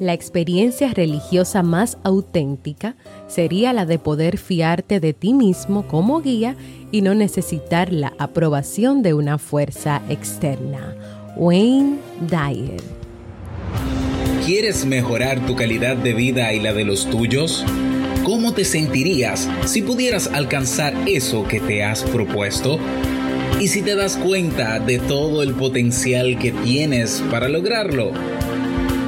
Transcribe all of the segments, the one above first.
La experiencia religiosa más auténtica sería la de poder fiarte de ti mismo como guía y no necesitar la aprobación de una fuerza externa. Wayne Dyer. ¿Quieres mejorar tu calidad de vida y la de los tuyos? ¿Cómo te sentirías si pudieras alcanzar eso que te has propuesto? ¿Y si te das cuenta de todo el potencial que tienes para lograrlo?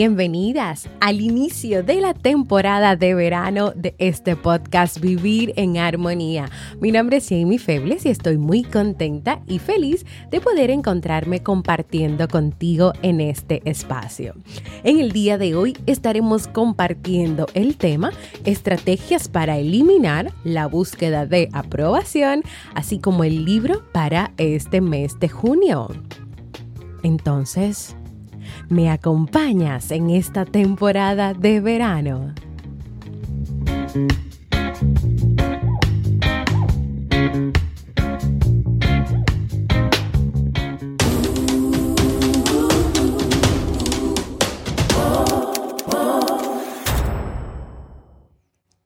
Bienvenidas al inicio de la temporada de verano de este podcast Vivir en Armonía. Mi nombre es Jamie Febles y estoy muy contenta y feliz de poder encontrarme compartiendo contigo en este espacio. En el día de hoy estaremos compartiendo el tema Estrategias para eliminar la búsqueda de aprobación, así como el libro para este mes de junio. Entonces, me acompañas en esta temporada de verano.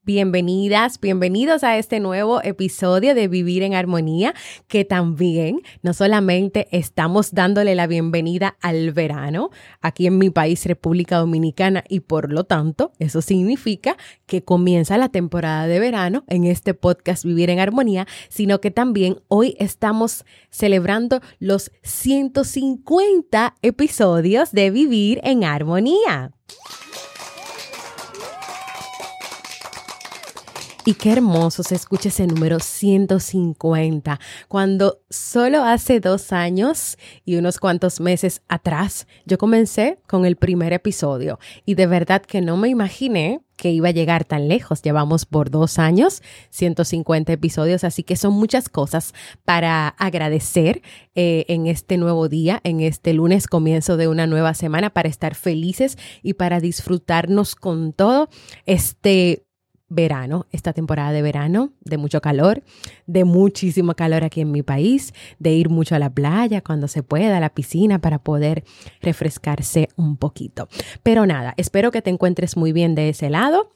Bienvenidas, bienvenidos a este nuevo episodio de Vivir en Armonía, que también no solamente estamos dándole la bienvenida al verano aquí en mi país, República Dominicana, y por lo tanto, eso significa que comienza la temporada de verano en este podcast Vivir en Armonía, sino que también hoy estamos celebrando los 150 episodios de Vivir en Armonía. Y qué hermoso se escucha ese número 150, cuando solo hace dos años y unos cuantos meses atrás yo comencé con el primer episodio y de verdad que no me imaginé que iba a llegar tan lejos. Llevamos por dos años, 150 episodios, así que son muchas cosas para agradecer eh, en este nuevo día, en este lunes, comienzo de una nueva semana, para estar felices y para disfrutarnos con todo este verano, esta temporada de verano, de mucho calor, de muchísimo calor aquí en mi país, de ir mucho a la playa cuando se pueda, a la piscina para poder refrescarse un poquito. Pero nada, espero que te encuentres muy bien de ese lado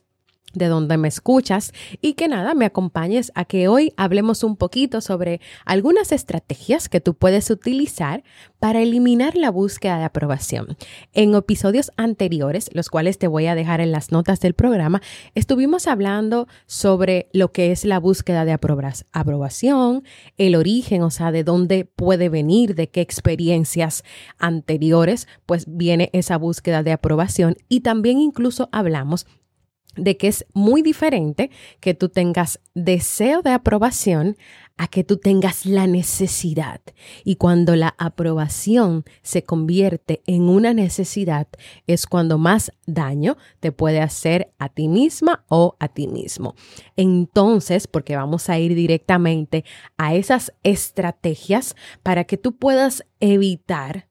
de donde me escuchas y que nada, me acompañes a que hoy hablemos un poquito sobre algunas estrategias que tú puedes utilizar para eliminar la búsqueda de aprobación. En episodios anteriores, los cuales te voy a dejar en las notas del programa, estuvimos hablando sobre lo que es la búsqueda de aprobación, el origen, o sea, de dónde puede venir, de qué experiencias anteriores, pues viene esa búsqueda de aprobación y también incluso hablamos de que es muy diferente que tú tengas deseo de aprobación a que tú tengas la necesidad. Y cuando la aprobación se convierte en una necesidad, es cuando más daño te puede hacer a ti misma o a ti mismo. Entonces, porque vamos a ir directamente a esas estrategias para que tú puedas evitar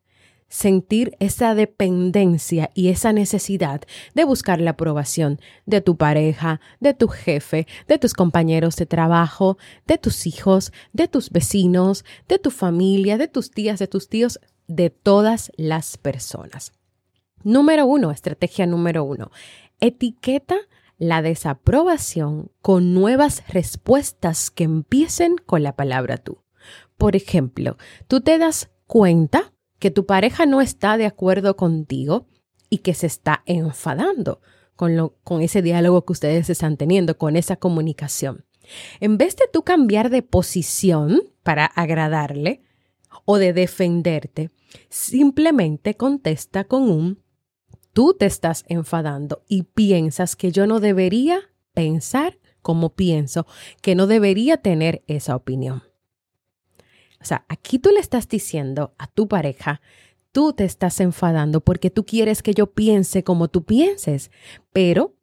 sentir esa dependencia y esa necesidad de buscar la aprobación de tu pareja, de tu jefe, de tus compañeros de trabajo, de tus hijos, de tus vecinos, de tu familia, de tus tías, de tus tíos, de todas las personas. Número uno, estrategia número uno, etiqueta la desaprobación con nuevas respuestas que empiecen con la palabra tú. Por ejemplo, tú te das cuenta que tu pareja no está de acuerdo contigo y que se está enfadando. con, lo, con ese diálogo que ustedes están teniendo, con esa comunicación. En vez de tú cambiar de posición para agradarle o de defenderte, simplemente contesta con un tú te estás enfadando y piensas que yo no debería pensar como pienso, que no debería tener esa opinión. O sea, aquí tú le estás diciendo a tu pareja, tú te estás enfadando porque tú quieres que yo piense como tú pienses, pero,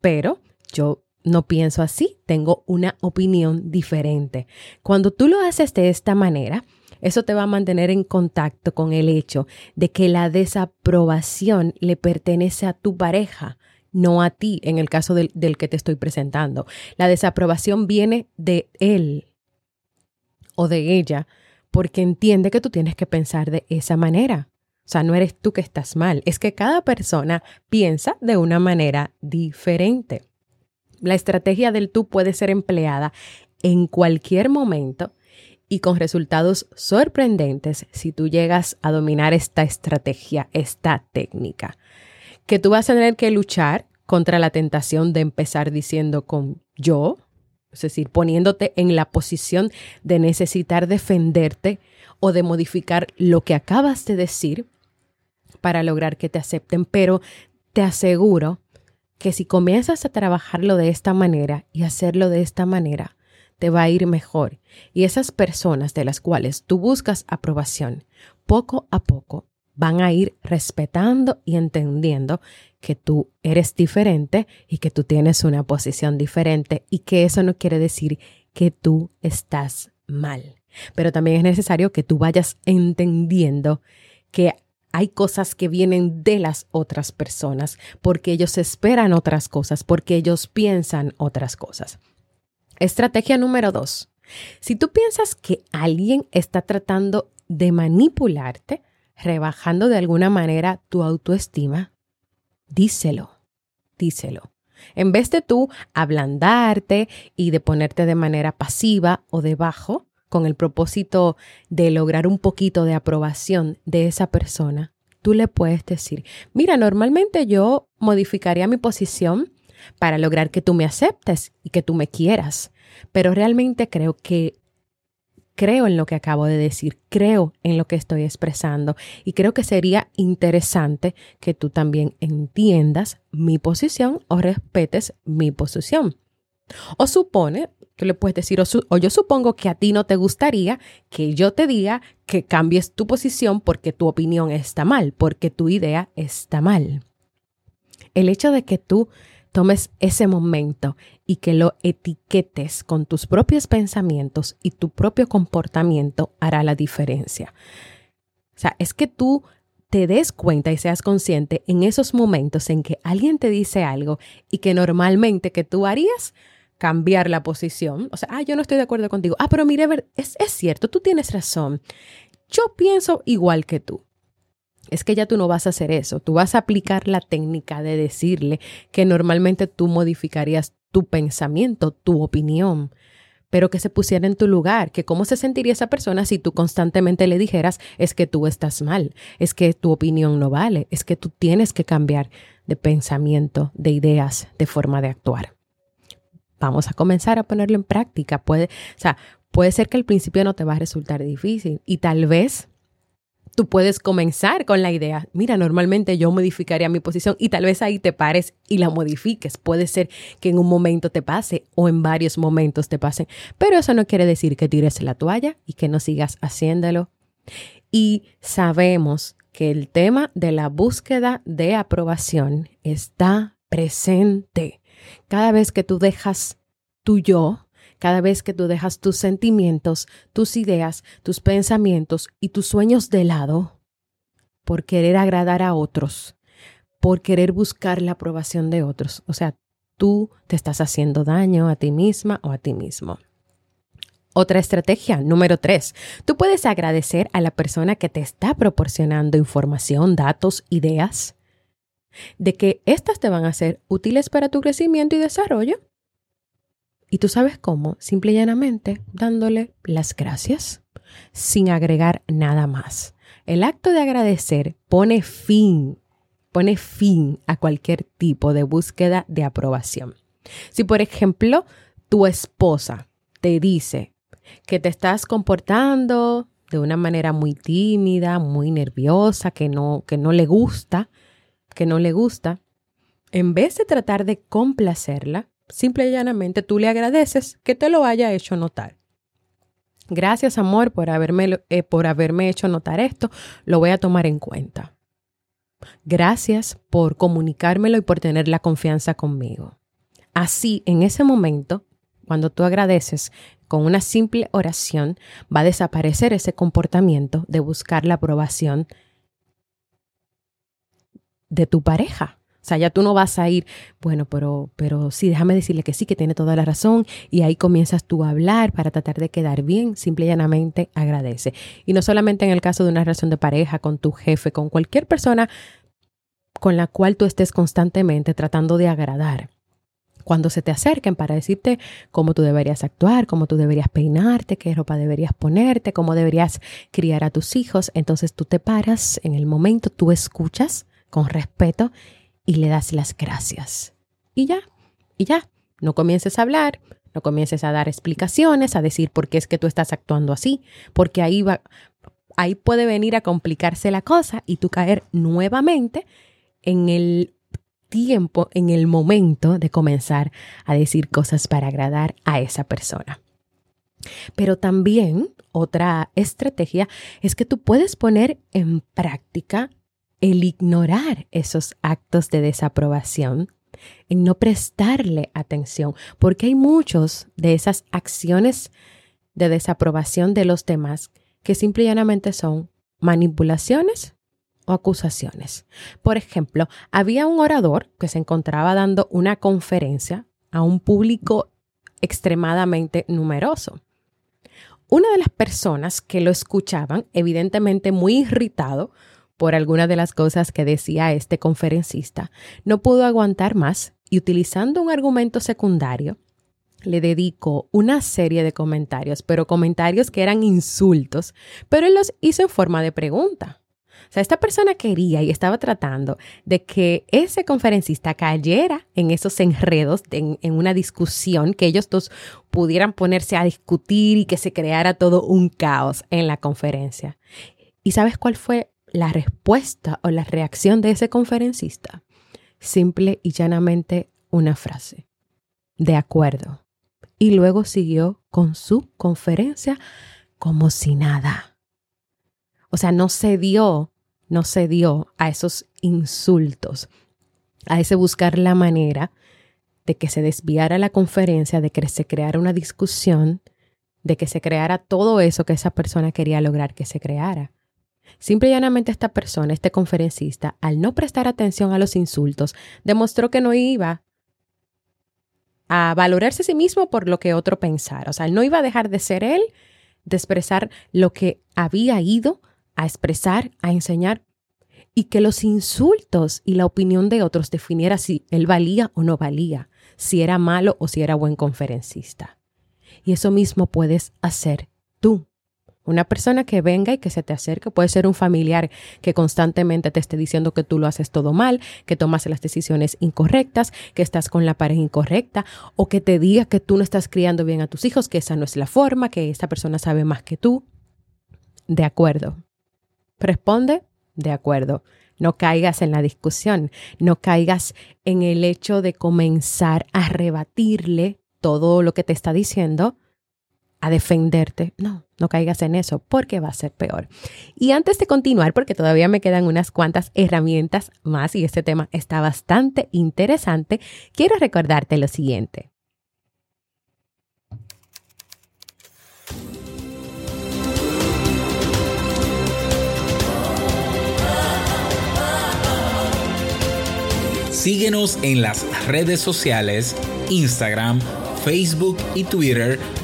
pero yo no pienso así, tengo una opinión diferente. Cuando tú lo haces de esta manera, eso te va a mantener en contacto con el hecho de que la desaprobación le pertenece a tu pareja, no a ti, en el caso del, del que te estoy presentando. La desaprobación viene de él o de ella porque entiende que tú tienes que pensar de esa manera. O sea, no eres tú que estás mal, es que cada persona piensa de una manera diferente. La estrategia del tú puede ser empleada en cualquier momento y con resultados sorprendentes si tú llegas a dominar esta estrategia, esta técnica. Que tú vas a tener que luchar contra la tentación de empezar diciendo con yo, es decir, poniéndote en la posición de necesitar defenderte o de modificar lo que acabas de decir para lograr que te acepten, pero te aseguro que si comienzas a trabajarlo de esta manera y hacerlo de esta manera, te va a ir mejor. Y esas personas de las cuales tú buscas aprobación, poco a poco van a ir respetando y entendiendo que tú eres diferente y que tú tienes una posición diferente y que eso no quiere decir que tú estás mal. Pero también es necesario que tú vayas entendiendo que hay cosas que vienen de las otras personas porque ellos esperan otras cosas, porque ellos piensan otras cosas. Estrategia número dos. Si tú piensas que alguien está tratando de manipularte, rebajando de alguna manera tu autoestima, díselo, díselo. En vez de tú ablandarte y de ponerte de manera pasiva o debajo, con el propósito de lograr un poquito de aprobación de esa persona, tú le puedes decir, mira, normalmente yo modificaría mi posición para lograr que tú me aceptes y que tú me quieras. Pero realmente creo que creo en lo que acabo de decir, creo en lo que estoy expresando y creo que sería interesante que tú también entiendas mi posición o respetes mi posición. O supone, que le puedes decir, o, o, yo supongo que a ti no te gustaría que yo te diga que cambies tu posición porque tu opinión está mal, porque tu idea está mal. El hecho de que tú tomes ese momento y que lo etiquetes con tus propios pensamientos y tu propio comportamiento hará la diferencia. O sea, es que tú te des cuenta y seas consciente en esos momentos en que alguien te dice algo y que normalmente que tú harías cambiar la posición. O sea, ah, yo no estoy de acuerdo contigo. Ah, pero mire, es, es cierto, tú tienes razón. Yo pienso igual que tú es que ya tú no vas a hacer eso, tú vas a aplicar la técnica de decirle que normalmente tú modificarías tu pensamiento, tu opinión, pero que se pusiera en tu lugar, que cómo se sentiría esa persona si tú constantemente le dijeras es que tú estás mal, es que tu opinión no vale, es que tú tienes que cambiar de pensamiento, de ideas, de forma de actuar. Vamos a comenzar a ponerlo en práctica. Puede, o sea, puede ser que al principio no te va a resultar difícil y tal vez tú puedes comenzar con la idea, mira, normalmente yo modificaría mi posición y tal vez ahí te pares y la modifiques. Puede ser que en un momento te pase o en varios momentos te pase, pero eso no quiere decir que tires la toalla y que no sigas haciéndolo. Y sabemos que el tema de la búsqueda de aprobación está presente. Cada vez que tú dejas tu yo cada vez que tú dejas tus sentimientos, tus ideas, tus pensamientos y tus sueños de lado por querer agradar a otros, por querer buscar la aprobación de otros. O sea, tú te estás haciendo daño a ti misma o a ti mismo. Otra estrategia, número tres, tú puedes agradecer a la persona que te está proporcionando información, datos, ideas, de que éstas te van a ser útiles para tu crecimiento y desarrollo y tú sabes cómo, simple y llanamente dándole las gracias sin agregar nada más. El acto de agradecer pone fin, pone fin a cualquier tipo de búsqueda de aprobación. Si, por ejemplo, tu esposa te dice que te estás comportando de una manera muy tímida, muy nerviosa, que no, que no le gusta, que no le gusta, en vez de tratar de complacerla, simple y llanamente tú le agradeces que te lo haya hecho notar. Gracias, amor, por haberme, eh, por haberme hecho notar esto. Lo voy a tomar en cuenta. Gracias por comunicármelo y por tener la confianza conmigo. Así, en ese momento, cuando tú agradeces con una simple oración, va a desaparecer ese comportamiento de buscar la aprobación de tu pareja. O sea, ya tú no vas a ir, bueno, pero, pero sí, déjame decirle que sí, que tiene toda la razón. Y ahí comienzas tú a hablar para tratar de quedar bien. Simple y llanamente agradece. Y no solamente en el caso de una relación de pareja, con tu jefe, con cualquier persona con la cual tú estés constantemente tratando de agradar. Cuando se te acerquen para decirte cómo tú deberías actuar, cómo tú deberías peinarte, qué ropa deberías ponerte, cómo deberías criar a tus hijos, entonces tú te paras en el momento, tú escuchas con respeto y le das las gracias. Y ya, y ya, no comiences a hablar, no comiences a dar explicaciones, a decir por qué es que tú estás actuando así, porque ahí va, ahí puede venir a complicarse la cosa y tú caer nuevamente en el tiempo, en el momento de comenzar a decir cosas para agradar a esa persona. Pero también otra estrategia es que tú puedes poner en práctica el ignorar esos actos de desaprobación, en no prestarle atención, porque hay muchos de esas acciones de desaprobación de los demás que simplemente son manipulaciones o acusaciones. Por ejemplo, había un orador que se encontraba dando una conferencia a un público extremadamente numeroso. Una de las personas que lo escuchaban, evidentemente muy irritado, por alguna de las cosas que decía este conferencista, no pudo aguantar más y utilizando un argumento secundario, le dedicó una serie de comentarios, pero comentarios que eran insultos, pero él los hizo en forma de pregunta. O sea, esta persona quería y estaba tratando de que ese conferencista cayera en esos enredos, en, en, una discusión, que ellos dos pudieran ponerse a discutir y que se creara todo un caos en la conferencia. ¿Y sabes cuál fue la respuesta o la reacción de ese conferencista? Simple y llanamente una frase. De acuerdo. Y luego siguió con su conferencia como si nada. O sea, no cedió, no cedió a esos insultos, a ese buscar la manera de que se desviara la conferencia, de que se creara una discusión, de que se creara todo eso que esa persona quería lograr que se creara. Simple y llanamente esta persona, este conferencista, al no prestar atención a los insultos, demostró que no iba a valorarse a sí mismo por lo que otro pensara. O sea, no iba a dejar de ser él, de expresar lo que había ido a expresar, a enseñar, y que los insultos y la opinión de otros definiera si él valía o no valía, si era malo o si era buen conferencista. Y eso mismo puedes hacer tú. Una persona que venga y que se te acerque puede ser un familiar que constantemente te esté diciendo que tú lo haces todo mal, que tomas las decisiones incorrectas, que estás con la pareja incorrecta o que te diga que tú no estás criando bien a tus hijos, que esa no es la forma, que esta persona sabe más que tú. De acuerdo. Responde, de acuerdo. No caigas en la discusión, no caigas en el hecho de comenzar a rebatirle todo lo que te está diciendo a defenderte. No, no caigas en eso porque va a ser peor. Y antes de continuar, porque todavía me quedan unas cuantas herramientas más y este tema está bastante interesante, quiero recordarte lo siguiente. Síguenos en las redes sociales, Instagram, Facebook y Twitter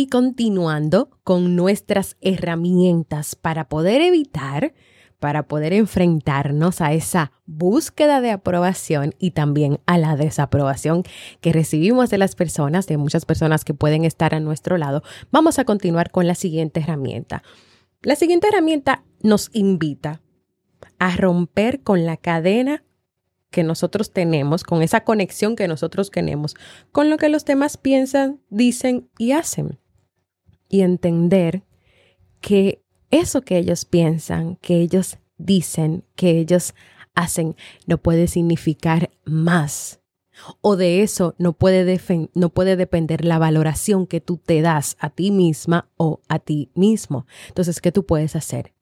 Y continuando con nuestras herramientas para poder evitar, para poder enfrentarnos a esa búsqueda de aprobación y también a la desaprobación que recibimos de las personas, de muchas personas que pueden estar a nuestro lado, vamos a continuar con la siguiente herramienta. La siguiente herramienta nos invita a romper con la cadena que nosotros tenemos, con esa conexión que nosotros tenemos, con lo que los demás piensan, dicen y hacen. Y entender que eso que ellos piensan, que ellos dicen, que ellos hacen, no puede significar más. O de eso no puede, no puede depender la valoración que tú te das a ti misma o a ti mismo. Entonces, ¿qué tú puedes hacer?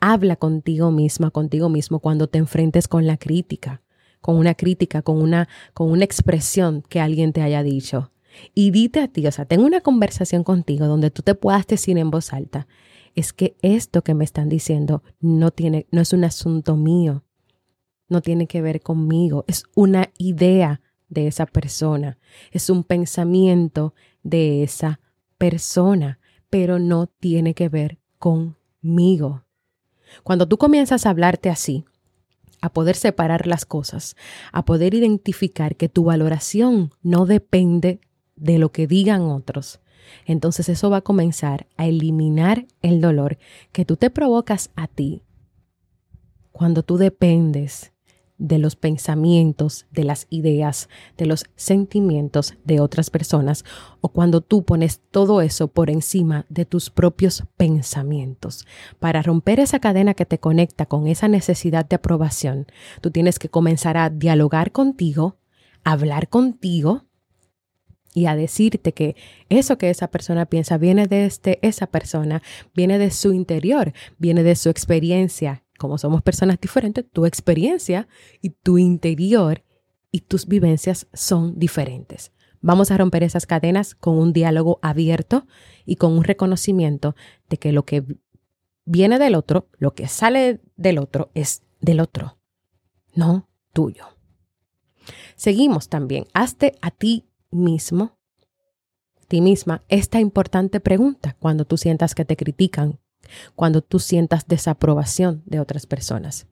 Habla contigo misma, contigo mismo cuando te enfrentes con la crítica con una crítica, con una, con una expresión que alguien te haya dicho. Y dite a ti, o sea, tengo una conversación contigo donde tú te puedas decir en voz alta, es que esto que me están diciendo no tiene, no es un asunto mío, no tiene que ver conmigo, es una idea de esa persona, es un pensamiento de esa persona, pero no tiene que ver conmigo. Cuando tú comienzas a hablarte así, a poder separar las cosas, a poder identificar que tu valoración no depende de lo que digan otros. Entonces eso va a comenzar a eliminar el dolor que tú te provocas a ti cuando tú dependes de los pensamientos, de las ideas, de los sentimientos de otras personas o cuando tú pones todo eso por encima de tus propios pensamientos. Para romper esa cadena que te conecta con esa necesidad de aprobación, tú tienes que comenzar a dialogar contigo, hablar contigo y a decirte que eso que esa persona piensa viene de este, esa persona, viene de su interior, viene de su experiencia como somos personas diferentes, tu experiencia y tu interior y tus vivencias son diferentes. Vamos a romper esas cadenas con un diálogo abierto y con un reconocimiento de que lo que viene del otro, lo que sale del otro es del otro, no tuyo. Seguimos también. Hazte a ti mismo, ti misma, esta importante pregunta cuando tú sientas que te critican, cuando tú sientas desaprobación de otras personas.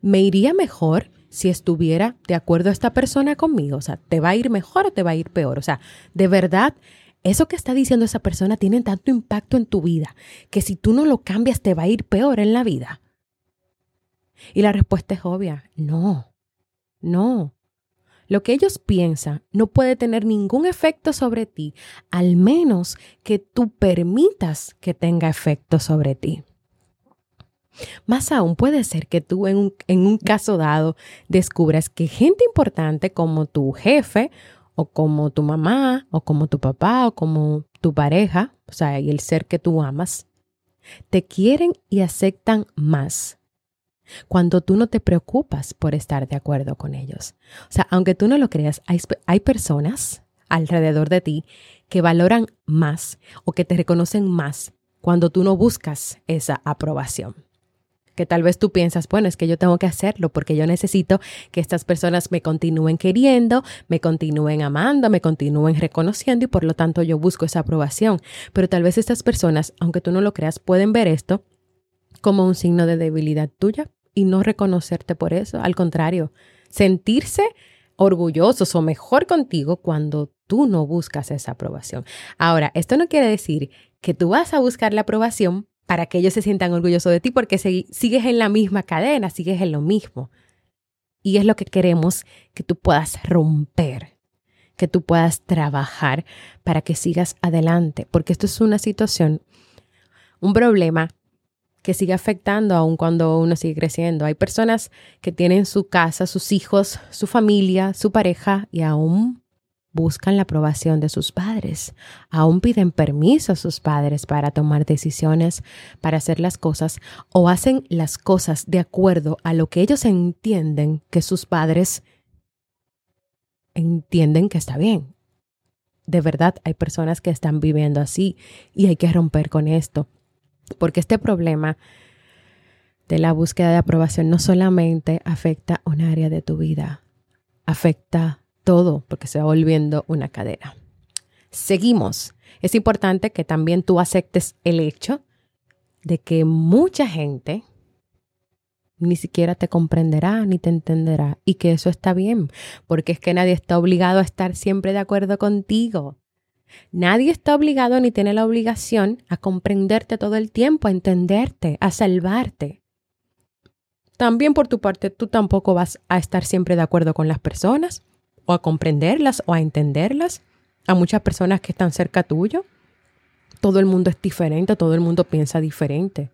¿Me iría mejor si estuviera de acuerdo a esta persona conmigo? O sea, ¿te va a ir mejor o te va a ir peor? O sea, de verdad, eso que está diciendo esa persona tiene tanto impacto en tu vida que si tú no lo cambias te va a ir peor en la vida. Y la respuesta es obvia, no, no. Lo que ellos piensan no puede tener ningún efecto sobre ti, al menos que tú permitas que tenga efecto sobre ti. Más aún puede ser que tú en un, en un, caso dado descubras que gente importante como tu jefe o como tu mamá o como tu papá o como tu pareja, o sea, y el ser que tú amas, te quieren y aceptan más cuando tú no te preocupas por estar de acuerdo con ellos. O sea, aunque tú no lo creas, hay, hay personas alrededor de ti que valoran más o que te reconocen más cuando tú no buscas esa aprobación. Que tal vez tú piensas, bueno, es que yo tengo que hacerlo porque yo necesito que estas personas me continúen queriendo, me continúen amando, me continúen reconociendo y por lo tanto yo busco esa aprobación. Pero tal vez estas personas, aunque tú no lo creas, pueden ver esto como un signo de debilidad tuya y no reconocerte por eso. Al contrario, sentirse orgullosos o mejor contigo cuando tú no buscas esa aprobación. Ahora, esto no quiere decir que tú vas a buscar la aprobación para que ellos se sientan orgullosos de ti porque sigues en la misma cadena, sigues en lo mismo. Y es lo que queremos que tú puedas romper, que tú puedas trabajar para que sigas adelante, porque esto es una situación, un problema que sigue afectando aun cuando uno sigue creciendo. Hay personas que tienen su casa, sus hijos, su familia, su pareja y aún buscan la aprobación de sus padres. Aún piden permiso a sus padres para tomar decisiones, para hacer las cosas o hacen las cosas de acuerdo a lo que ellos entienden que sus padres entienden que está bien. De verdad, hay personas que están viviendo así y hay que romper con esto. Porque este problema de la búsqueda de aprobación no solamente afecta un área de tu vida, afecta todo porque se va volviendo una cadena. seguimos. Es importante que también tú aceptes el hecho de que mucha gente ni siquiera te comprenderá ni te entenderá y que eso está bien, porque es que nadie está obligado a estar siempre de acuerdo contigo. Nadie está obligado ni tiene la obligación a comprenderte todo el tiempo, a entenderte, a salvarte. También por tu parte, tú tampoco vas a estar siempre de acuerdo con las personas, o a comprenderlas, o a entenderlas. A muchas personas que están cerca tuyo. Todo el mundo es diferente, todo el mundo piensa diferente.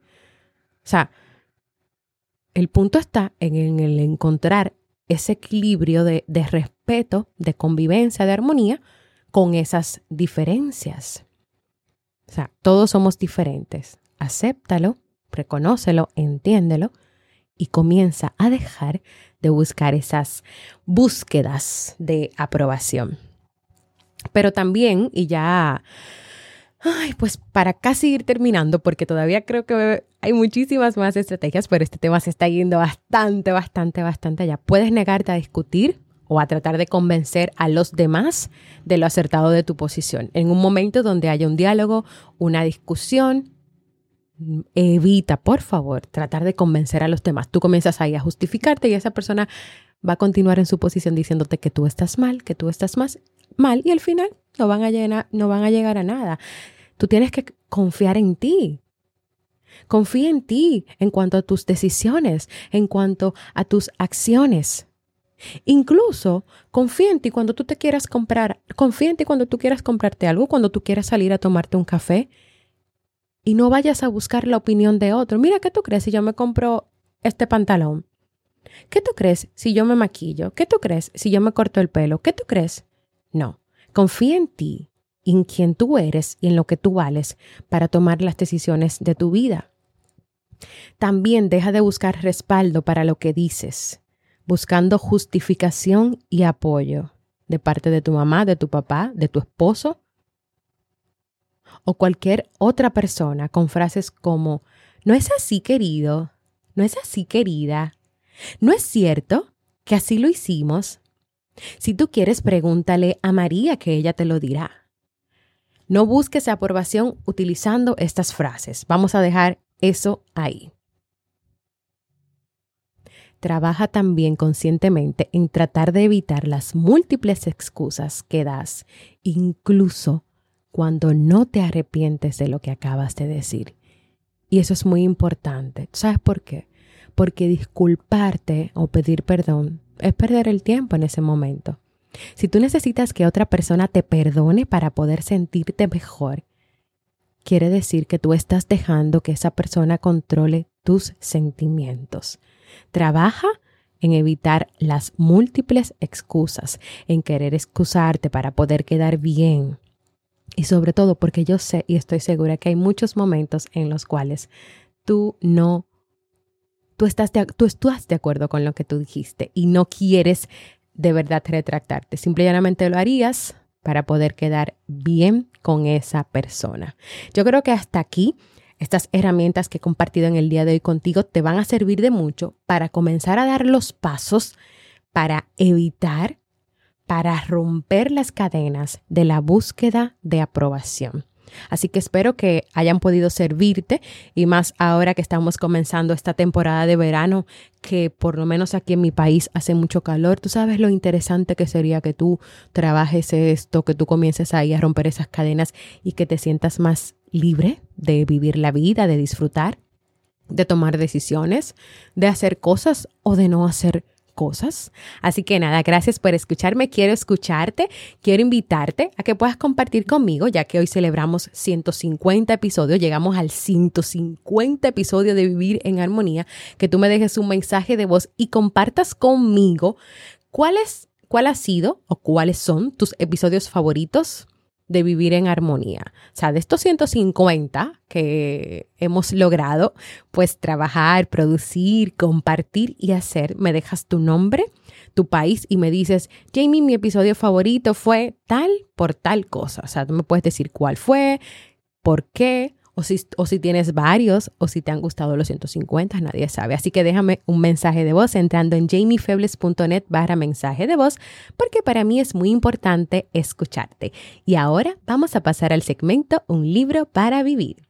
O sea, el punto está en, el encontrar ese equilibrio de, de respeto, de convivencia, de armonía con esas diferencias. O sea, todos somos diferentes. Acéptalo, reconócelo, entiéndelo y comienza a dejar de buscar esas búsquedas de aprobación. Pero también, y ya, ay, pues para casi ir terminando, porque todavía creo que hay muchísimas más estrategias, pero este tema se está yendo bastante, bastante, bastante allá. Puedes negarte a discutir o a tratar de convencer a los demás de lo acertado de tu posición. En un momento donde haya un diálogo, una discusión, evita, por favor, tratar de convencer a los demás. Tú comienzas ahí a justificarte y esa persona va a continuar en su posición diciéndote que tú estás mal, que tú estás más mal y al final no van a, llegar, no van a llegar a nada. Tú tienes que confiar en ti. Confía en ti en cuanto a tus decisiones, en cuanto a tus acciones. Incluso confía en ti cuando tú te quieras comprar, confía en ti cuando tú quieras comprarte algo, cuando tú quieras salir a tomarte un café y no vayas a buscar la opinión de otro. Mira, ¿qué tú crees si yo me compro este pantalón? ¿Qué tú crees si yo me maquillo? ¿Qué tú crees si yo me corto el pelo? ¿Qué tú crees? No, confía en ti, en quien tú eres y en lo que tú vales para tomar las decisiones de tu vida. También deja de buscar respaldo para lo que dices buscando justificación y apoyo de parte de tu mamá, de tu papá, de tu esposo o cualquier otra persona con frases como, no es así querido, no es así querida, no es cierto que así lo hicimos. Si tú quieres, pregúntale a María que ella te lo dirá. No busques aprobación utilizando estas frases. Vamos a dejar eso ahí trabaja también conscientemente en tratar de evitar las múltiples excusas que das, incluso cuando no te arrepientes de lo que acabas de decir. Y eso es muy importante. ¿Sabes por qué? Porque disculparte o pedir perdón es perder el tiempo en ese momento. Si tú necesitas que otra persona te perdone para poder sentirte mejor, quiere decir que tú estás dejando que esa persona controle tus sentimientos. Trabaja en evitar las múltiples excusas, en querer excusarte para poder quedar bien. Y sobre todo porque yo sé y estoy segura que hay muchos momentos en los cuales tú no, tú estás de, tú estás de acuerdo con lo que tú dijiste y no quieres de verdad retractarte. Simplemente lo harías para poder quedar bien con esa persona. Yo creo que hasta aquí estas herramientas que he compartido en el día de hoy contigo te van a servir de mucho para comenzar a dar los pasos para evitar, para romper las cadenas de la búsqueda de aprobación. Así que espero que hayan podido servirte y más ahora que estamos comenzando esta temporada de verano, que por lo menos aquí en mi país hace mucho calor. Tú sabes lo interesante que sería que tú trabajes esto, que tú comiences ahí a romper esas cadenas y que te sientas más libre de vivir la vida, de disfrutar, de tomar decisiones, de hacer cosas o de no hacer cosas. Así que nada, gracias por escucharme. Quiero escucharte, quiero invitarte a que puedas compartir conmigo, ya que hoy celebramos 150 episodios, llegamos al 150 episodio de Vivir en Armonía, que tú me dejes un mensaje de voz y compartas conmigo cuál es, cuál ha sido o cuáles son tus episodios favoritos de vivir en armonía. O sea, de estos 150 que hemos logrado, pues trabajar, producir, compartir y hacer, me dejas tu nombre, tu país y me dices, Jamie, mi episodio favorito fue tal por tal cosa. O sea, tú me puedes decir cuál fue, por qué o si, o si tienes varios, o si te han gustado los 150, nadie sabe. Así que déjame un mensaje de voz entrando en jamiefebles.net barra mensaje de voz, porque para mí es muy importante escucharte. Y ahora vamos a pasar al segmento Un libro para vivir.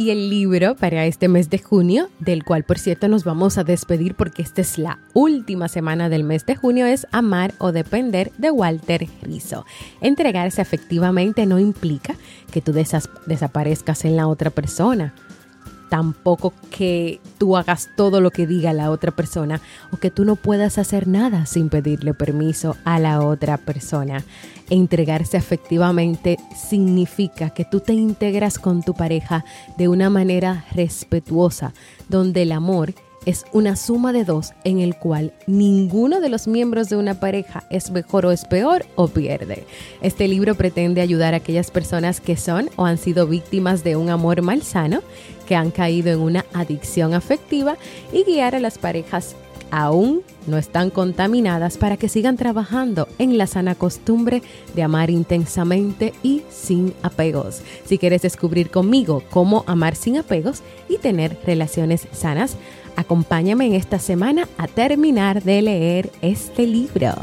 Y el libro para este mes de junio, del cual por cierto nos vamos a despedir porque esta es la última semana del mes de junio, es Amar o Depender de Walter Rizzo. Entregarse efectivamente no implica que tú desaparezcas en la otra persona tampoco que tú hagas todo lo que diga la otra persona o que tú no puedas hacer nada sin pedirle permiso a la otra persona. Entregarse afectivamente significa que tú te integras con tu pareja de una manera respetuosa, donde el amor es una suma de dos en el cual ninguno de los miembros de una pareja es mejor o es peor o pierde. Este libro pretende ayudar a aquellas personas que son o han sido víctimas de un amor malsano, que han caído en una adicción afectiva y guiar a las parejas aún no están contaminadas para que sigan trabajando en la sana costumbre de amar intensamente y sin apegos. Si quieres descubrir conmigo cómo amar sin apegos y tener relaciones sanas, Acompáñame en esta semana a terminar de leer este libro.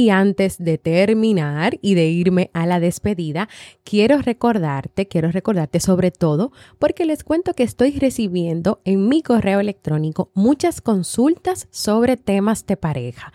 Y antes de terminar y de irme a la despedida, quiero recordarte, quiero recordarte sobre todo porque les cuento que estoy recibiendo en mi correo electrónico muchas consultas sobre temas de pareja.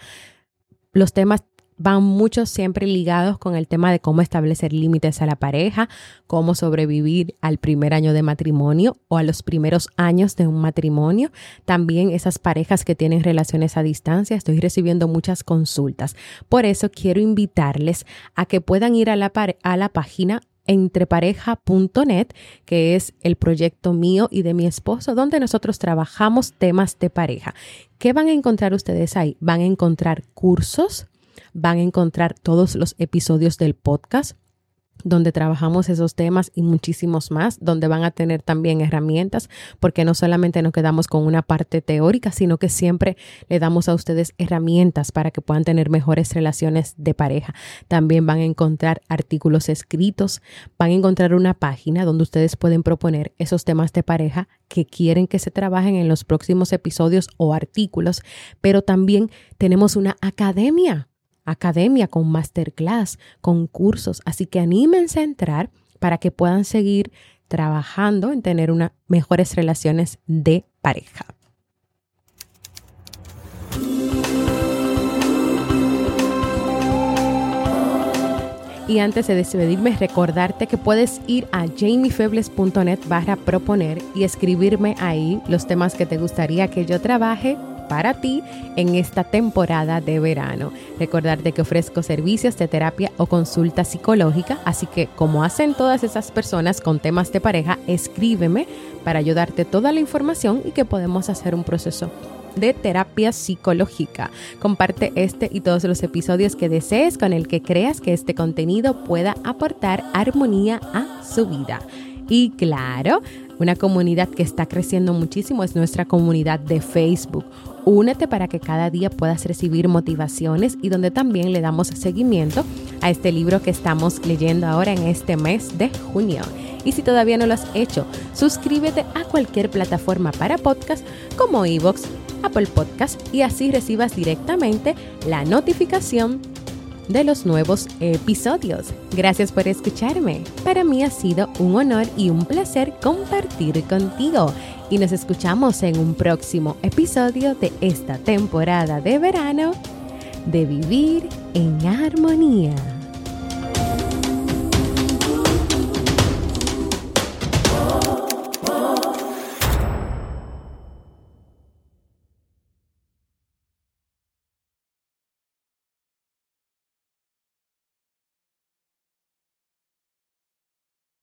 Los temas van muchos siempre ligados con el tema de cómo establecer límites a la pareja, cómo sobrevivir al primer año de matrimonio o a los primeros años de un matrimonio. También esas parejas que tienen relaciones a distancia, estoy recibiendo muchas consultas. Por eso quiero invitarles a que puedan ir a la, a la página entrepareja.net, que es el proyecto mío y de mi esposo, donde nosotros trabajamos temas de pareja. ¿Qué van a encontrar ustedes ahí? Van a encontrar cursos, van a encontrar todos los episodios del podcast donde trabajamos esos temas y muchísimos más, donde van a tener también herramientas, porque no solamente nos quedamos con una parte teórica, sino que siempre le damos a ustedes herramientas para que puedan tener mejores relaciones de pareja. También van a encontrar artículos escritos, van a encontrar una página donde ustedes pueden proponer esos temas de pareja que quieren que se trabajen en los próximos episodios o artículos, pero también tenemos una academia academia, con masterclass, con cursos. Así que anímense a entrar para que puedan seguir trabajando en tener mejores relaciones de pareja. Y antes de despedirme, recordarte que puedes ir a jamiefebles.net barra proponer y escribirme ahí los temas que te gustaría que yo trabaje para ti en esta temporada de verano. Recordarte que ofrezco servicios de terapia o consulta psicológica, así que como hacen todas esas personas con temas de pareja, escríbeme para ayudarte toda la información y que podemos hacer un proceso de terapia psicológica. Comparte este y todos los episodios que desees con el que creas que este contenido pueda aportar armonía a su vida. Y claro, una comunidad que está creciendo muchísimo es nuestra comunidad de Facebook. Únete para que cada día puedas recibir motivaciones y donde también le damos seguimiento a este libro que estamos leyendo ahora en este mes de junio. Y si todavía no lo has hecho, suscríbete a cualquier plataforma para podcast como iVoox, Apple Podcast y así recibas directamente la notificación de los nuevos episodios. Gracias por escucharme. Para mí ha sido un honor y un placer compartir contigo. Y nos escuchamos en un próximo episodio de esta temporada de verano de Vivir en Armonía.